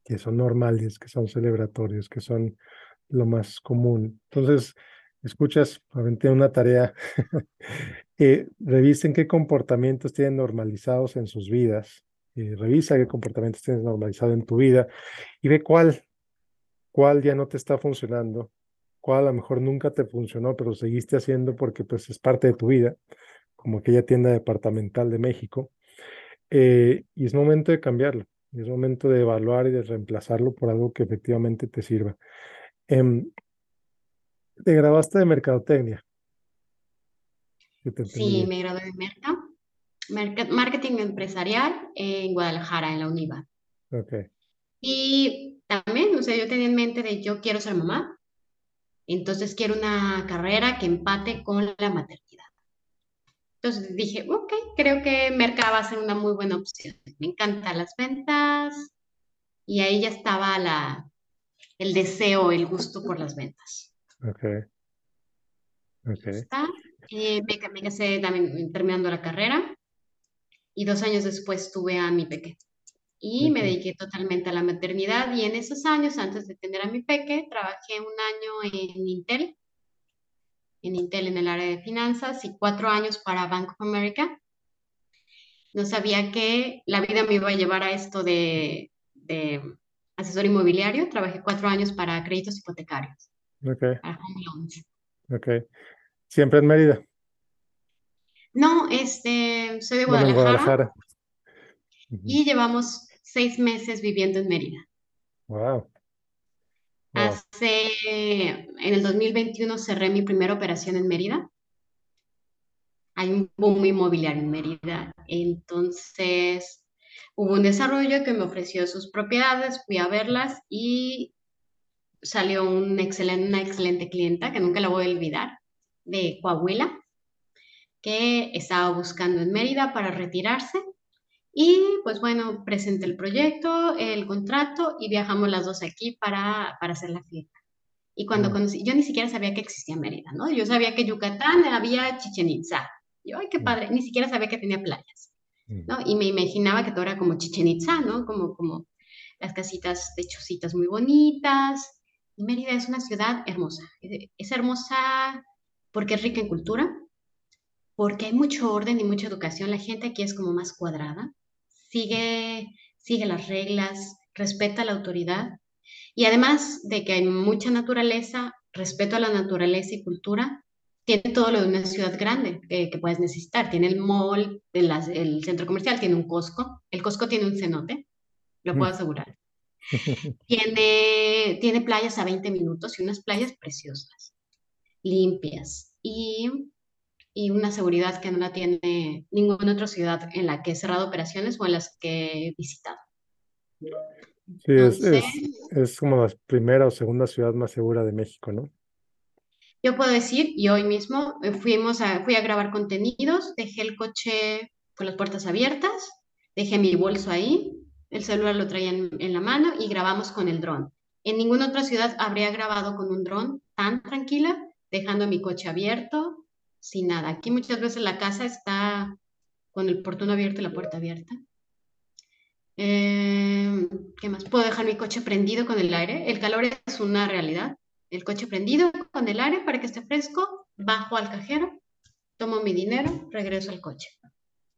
que son normales, que son celebratorios, que son lo más común. Entonces, escuchas, aventé una tarea, eh, revisen qué comportamientos tienen normalizados en sus vidas, eh, revisa qué comportamientos tienes normalizado en tu vida y ve cuál, cuál ya no te está funcionando, cuál a lo mejor nunca te funcionó, pero seguiste haciendo porque pues es parte de tu vida, como aquella tienda departamental de México, eh, y es momento de cambiarlo, es momento de evaluar y de reemplazarlo por algo que efectivamente te sirva. Em, te grabaste de mercadotecnia, Sí, me gradué de Merca, Merca- Marketing Empresarial en Guadalajara, en la UNIVA. Ok, Y también, o sea, yo tenía en mente de yo quiero ser mamá, entonces quiero una carrera que empate con la maternidad. Entonces dije, ok, creo que Merca va a ser una muy buena opción. Me encantan las ventas y ahí ya estaba la, el deseo, el gusto por las ventas. Ok, ok, Está. Eh, me, me casé también terminando la carrera y dos años después tuve a mi peque. Y me dediqué totalmente a la maternidad y en esos años, antes de tener a mi peque, trabajé un año en Intel, en Intel en el área de finanzas y cuatro años para Bank of America. No sabía que la vida me iba a llevar a esto de, de asesor inmobiliario. Trabajé cuatro años para créditos hipotecarios, ok, para home loans. ok. Siempre en Mérida, No, este, soy de bueno, Guadalajara Guadalajara. Ujú. y llevamos seis meses viviendo en Mérida. Wow, wow, Hace, en el 2021 cerré mi primera operación en Mérida. Hay un boom inmobiliario en Mérida. Entonces, hubo un desarrollo que me ofreció sus propiedades, fui a verlas y salió un excelente, una excelente clienta que nunca la voy a olvidar, de Coahuila, que estaba buscando en Mérida para retirarse. Y pues bueno, presenté el proyecto, el contrato y viajamos las dos aquí para, para hacer la fiesta. Y cuando Mm, conocí, yo ni siquiera sabía que existía Mérida, ¿no? Yo sabía que Yucatán había Chichen Itza. Yo, ay, qué mm, padre, ni siquiera sabía que tenía playas, mm. ¿no? Y me imaginaba que todo era como Chichen Itza, ¿no? Como, como las casitas de chocitas muy bonitas. Y Mérida es una ciudad hermosa. Es es hermosa porque es rica en cultura, porque hay mucho orden y mucha educación. La gente aquí es como más cuadrada, sigue, sigue las reglas, respeta la autoridad. Y además de que hay mucha naturaleza, respeto a la naturaleza y cultura, tiene todo lo de una ciudad grande que, que puedes necesitar. Tiene el mall, el, el centro comercial, tiene un Costco. El Costco tiene un cenote, lo puedo Mm. asegurar. Tiene, tiene playas a 20 minutos y unas playas preciosas, limpias y, y una seguridad que no la tiene ninguna otra ciudad en la que he cerrado operaciones o en las que he visitado. Sí, es, Entonces, es, es como la primera o segunda ciudad más segura de México, ¿no? yo puedo decir, y hoy mismo eh, fuimos a, fui a grabar contenidos, dejé el coche con las puertas abiertas, dejé mi bolso ahí, el celular lo traía en, la mano y grabamos con el dron. En ninguna otra ciudad habría grabado con un dron tan tranquila, dejando mi coche abierto, sin nada. Aquí muchas veces la casa está con el portón abierto y la puerta abierta. Eh, ¿qué más? Puedo dejar mi coche prendido con el aire. El calor es una realidad. El coche prendido con el aire para que esté fresco. Bajo al cajero, tomo mi dinero, regreso al coche.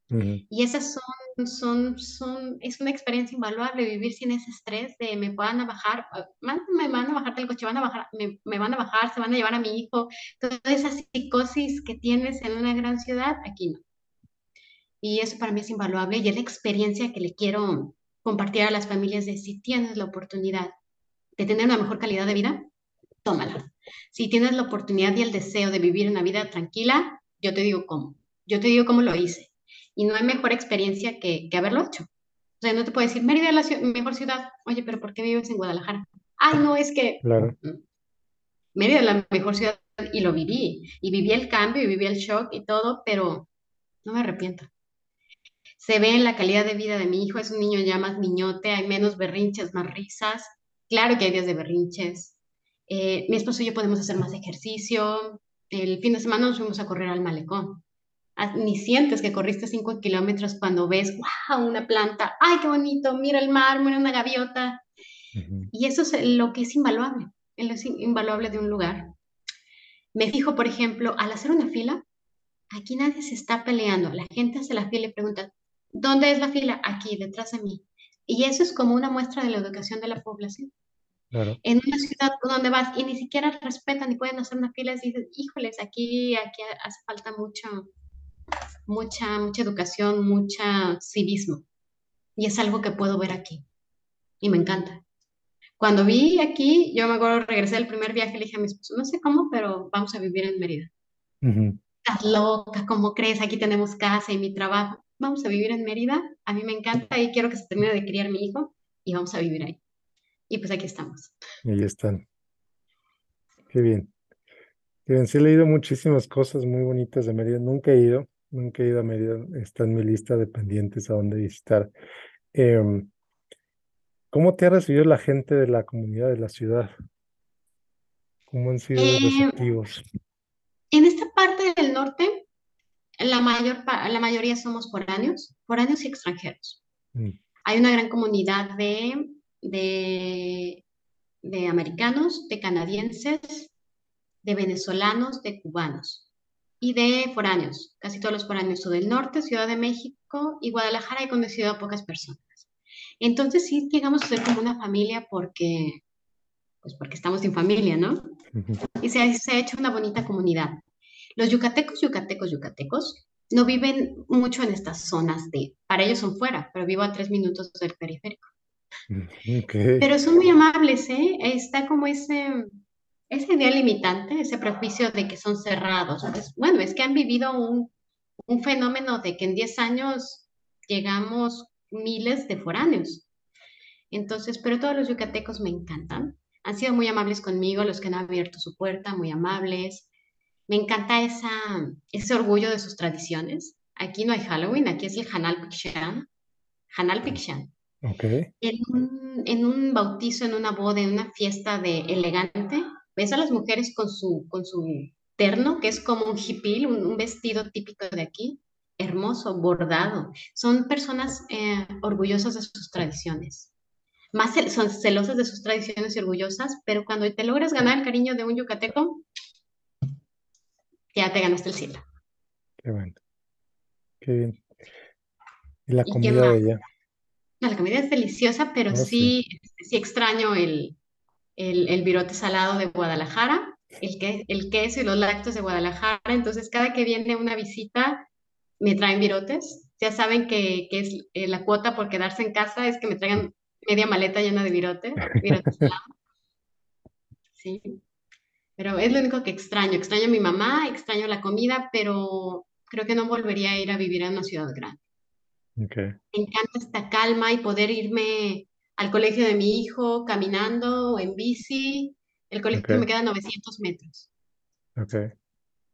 Y esas son, son, son, es una experiencia invaluable vivir sin ese estrés de me van a bajar, ah, me van a bajar del coche, van a bajar, me, me, van a bajar, se van a llevar a mi hijo. Toda esa psicosis que tienes en una gran ciudad, aquí no. Y eso para mí es invaluable y es la experiencia que le quiero compartir a las familias de si tienes la oportunidad de tener una mejor calidad de vida, tómala. Si tienes la oportunidad y el deseo de vivir una vida tranquila, yo te digo cómo. Yo te digo cómo lo hice y no hay mejor experiencia que, que haberlo hecho. O sea, no te puedo decir, Mérida es la mejor ciudad. Oye, pero ¿por qué vives en Guadalajara? Ay, no, es que claro. Mérida es la mejor ciudad y lo viví. Y viví el cambio y viví el shock y todo, pero no me arrepiento. Se ve en la calidad de vida de mi hijo, es un niño ya más niñote, hay menos berrinches, más risas. Claro que hay días de berrinches. Eh, mi esposo y yo podemos hacer más ejercicio. El fin de semana nos fuimos a correr al malecón ni sientes que corriste cinco kilómetros cuando ves, wow, una planta, ay, qué bonito, mira el mar, mira una gaviota. Y eso es lo que es invaluable, es invaluable de un lugar. Me fijo, por ejemplo, al hacer una fila, aquí nadie se está peleando, la gente hace la fila y pregunta, ¿dónde es la fila? Aquí, detrás de mí. Y eso es como una muestra de la educación de la población. En una ciudad donde vas y ni siquiera respetan ni pueden hacer una fila, dices, híjoles, aquí, aquí hace falta mucho, mucha, mucha educación, mucha civismo. Y es algo que puedo ver aquí. Y me encanta. Cuando vi aquí, yo me acuerdo, regresé del primer viaje, le dije a mi esposo, no sé cómo, pero vamos a vivir en Mérida. Estás loca, ¿cómo crees? Aquí tenemos casa y mi trabajo. Vamos a vivir en Mérida. A mí me encanta y quiero que se termine de criar mi hijo y vamos a vivir ahí. Y pues aquí estamos. Ahí están. Qué bien. Qué bien. Sí he leído muchísimas cosas muy bonitas de Mérida. Nunca he ido, Nunca he ido a Mérida, está en mi lista de pendientes a dónde visitar. Em, ¿cómo te ha recibido la gente de la comunidad de la ciudad? ¿Cómo han sido los Eh, receptivos? en esta parte del norte, la mayor, la mayoría somos foráneos, foráneos y extranjeros. Mm, Hay una gran comunidad de, de, de americanos, de canadienses, de venezolanos, de cubanos y de foráneos, casi todos los foráneos son del norte, Ciudad de México y Guadalajara he conocido a pocas personas. Entonces sí llegamos a ser como una familia porque, pues porque estamos en familia, ¿no? Y se ha, se ha hecho una bonita comunidad. Los yucatecos, yucatecos, yucatecos no viven mucho en estas zonas de, para ellos son fuera, pero vivo a tres minutos del periférico. mm, Ok, Pero son muy amables, ¿eh? Está como ese, esa idea limitante, ese prejuicio de que son cerrados. Pues, bueno, es que han vivido un, un fenómeno de que en 10 años llegamos miles de foráneos. Entonces, pero todos los yucatecos me encantan. Han sido muy amables conmigo, los que han abierto su puerta, muy amables. Me encanta esa, ese orgullo de sus tradiciones. Aquí no hay Halloween, aquí es el Hanal Pikshan. Hanal Pikshan. ok, En un, en un bautizo, en una boda, en una fiesta de elegante, ves a las mujeres con su, con su terno, que es como un hipil, un, un vestido típico de aquí, hermoso, bordado. Son personas eh, orgullosas de sus tradiciones. Más cel- son celosas de sus tradiciones y orgullosas, pero cuando te logras ganar el cariño de un yucateco, ya te ganaste el cielo. qué bueno, qué bien. Y la ¿Y qué comida de No, la comida es deliciosa, pero sé. sí, sí extraño el, el, el virote salado de Guadalajara, el, que, el queso y los lácteos de Guadalajara. Entonces, cada que viene una visita, me traen virotes. Ya saben que, que es eh, la cuota por quedarse en casa, es que me traigan media maleta llena de virote, salados, sí. Pero es lo único que extraño. Extraño a mi mamá, extraño la comida, pero creo que no volvería a ir a vivir a una ciudad grande. Me encanta esta calma y poder irme al colegio de mi hijo caminando o en bici. El colegio me queda a 900 metros. ok,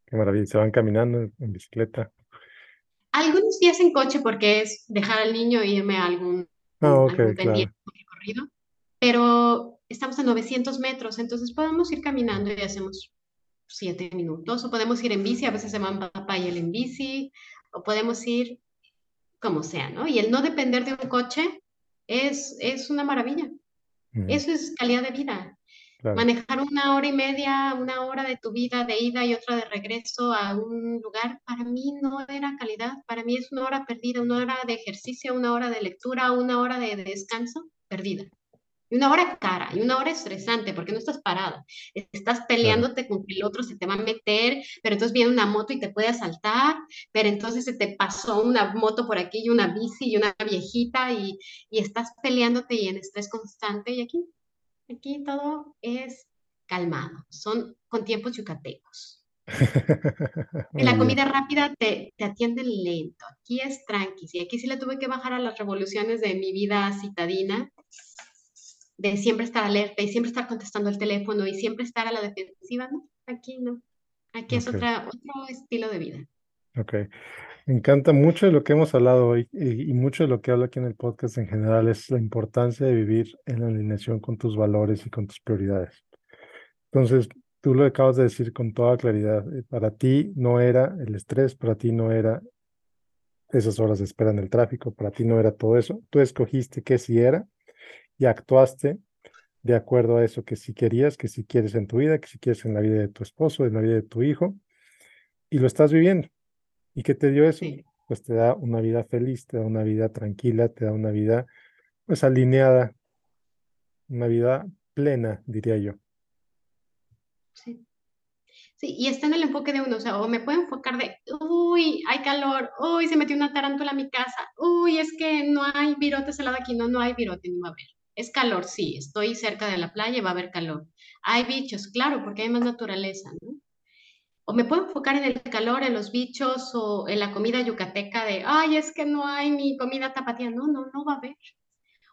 qué maravilla. Se van caminando en, bicicleta. Algunos días en coche porque es dejar al niño e irme a algún, Ah, ok, algún pendiente recorrido, pero estamos a 900 metros, entonces podemos ir caminando y hacemos siete minutos, o podemos ir en bici, a veces se van papá y él en bici, o podemos ir como sea, ¿no? Y el no depender de un coche es, es una maravilla. Eso es calidad de vida. Claro. Manejar una hora y media, una hora de tu vida de ida y otra de regreso a un lugar, para mí no era calidad. Para mí es una hora perdida, una hora de ejercicio, una hora de lectura, una hora de descanso perdida. Y una hora cara, y una hora estresante, porque no estás parada. Estás peleándote con que el otro se te va a meter, pero entonces viene una moto y te puede asaltar, pero entonces se te pasó una moto por aquí y una bici y una viejita y, y estás peleándote y en estrés constante. Y aquí, aquí todo es calmado, son con tiempos yucatecos. en la comida rápida te, te, atienden lento, aquí es tranqui, y aquí sí le tuve que bajar a las revoluciones de mi vida citadina, de siempre estar alerta y siempre estar contestando el teléfono y siempre estar a la defensiva, no, aquí no. Aquí es otra, otro estilo de vida. Ok. Me encanta mucho de lo que hemos hablado hoy y, y, mucho de lo que hablo aquí en el podcast en general es la importancia de vivir en alineación con tus valores y con tus prioridades. Entonces, tú lo acabas de decir con toda claridad. Eh, para ti no era el estrés, para ti no era esas horas de espera en el tráfico, para ti no era todo eso. Tú escogiste qué sí era y actuaste de acuerdo a eso que si querías, que si quieres en tu vida, que si quieres en la vida de tu esposo, en la vida de tu hijo, y lo estás viviendo. ¿Y qué te dio eso? Pues te da una vida feliz, te da una vida tranquila, te da una vida pues alineada, una vida plena, diría yo. Sí. Sí, y está en el enfoque de uno, o sea, o me puedo enfocar de, uy, hay calor, uy, se metió una tarántula a mi casa, uy, es que no hay virote salado aquí, no, no hay virote, no va a haber. Es calor, sí, estoy cerca de la playa, va a haber calor. Hay bichos, claro, porque hay más naturaleza, ¿no? O me puedo enfocar en el calor, en los bichos o en la comida yucateca de, ay, es que no hay mi comida tapatía. No, no, no va a haber.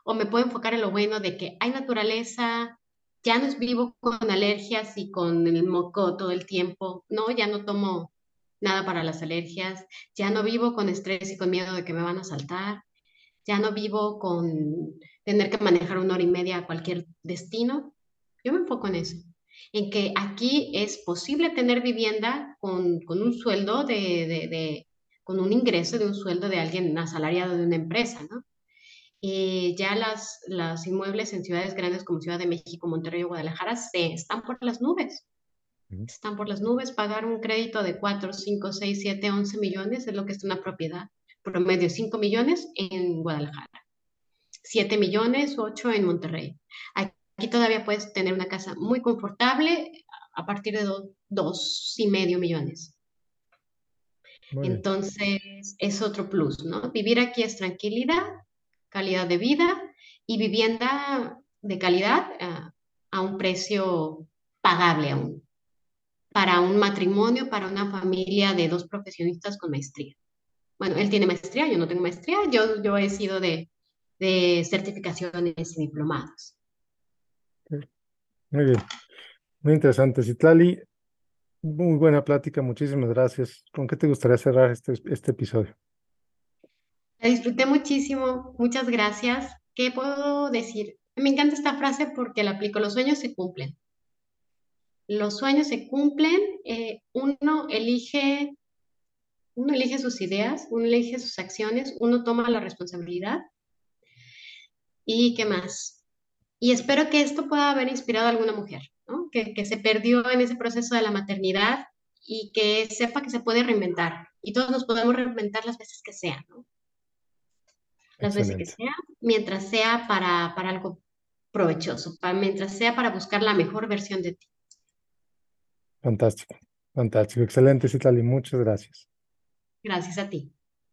O me puedo enfocar en lo bueno de que hay naturaleza, ya no vivo con alergias y con el moco todo el tiempo, no, ya no tomo nada para las alergias, ya no vivo con estrés y con miedo de que me van a saltar, ya no vivo con tener que manejar una hora y media a cualquier destino. Yo me enfoco en eso, en que aquí es posible tener vivienda con, con un sueldo de, de, de, con un ingreso de un sueldo de alguien asalariado de una empresa, ¿no? Y ya las, las inmuebles en ciudades grandes como Ciudad de México, Monterrey o Guadalajara se, están por las nubes. Están por las nubes. Pagar un crédito de 4, 5, 6, 7, 11 millones es lo que es una propiedad. Promedio 5 millones en Guadalajara. 7 millones, 8 en Monterrey. Aquí todavía puedes tener una casa muy confortable a partir de 2 y medio millones. Entonces, es otro plus, ¿no? Vivir aquí es tranquilidad, calidad de vida y vivienda de calidad uh, a un precio pagable aún para un matrimonio, para una familia de dos profesionistas con maestría. Bueno, él tiene maestría, yo no tengo maestría, yo, yo he sido de, de certificaciones y diplomados. Muy bien, muy interesante. Citlali, muy buena plática, muchísimas gracias. ¿Con qué te gustaría cerrar este, este episodio? La disfruté muchísimo, muchas gracias. ¿Qué puedo decir? Me encanta esta frase porque la aplico, los sueños se cumplen. Los sueños se cumplen, eh, uno elige, uno elige sus ideas, uno elige sus acciones, uno toma la responsabilidad. ¿Y qué más? Y espero que esto pueda haber inspirado a alguna mujer, ¿no? que, que se perdió en ese proceso de la maternidad y que sepa que se puede reinventar. Y todos nos podemos reinventar las veces que sean, ¿no? las veces que sea, mientras sea para, para algo provechoso, para, mientras sea para buscar la mejor versión de ti. Fantástico, fantástico, excelente, Citlali, muchas gracias. Gracias a ti.